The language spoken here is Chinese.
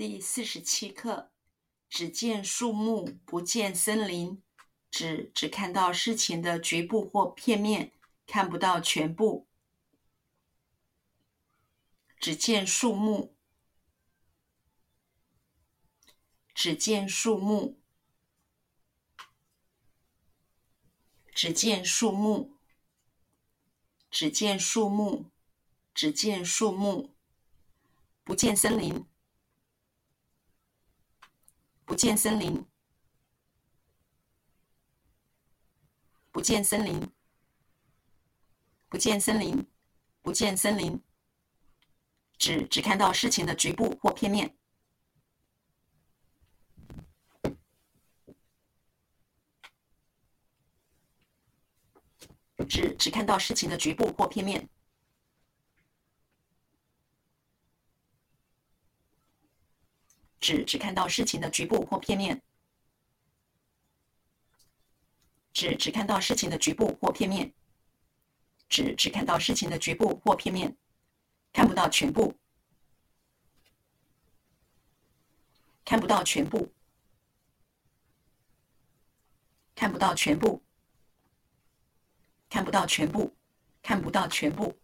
第四十七课：只见树木，不见森林。只只看到事情的局部或片面，看不到全部。只见树木，只见树木，只见树木，只见树木，只见树木，不见森林。不见森林，不见森林，不见森林，不见森林。只只看到事情的局部或片面，只只看到事情的局部或片面。只只看到事情的局部或片面，只只看到事情的局部或片面，只只看到事情的局部或片面，看不到全部，看不到全部，看不到全部，看不到全部，看不到全部。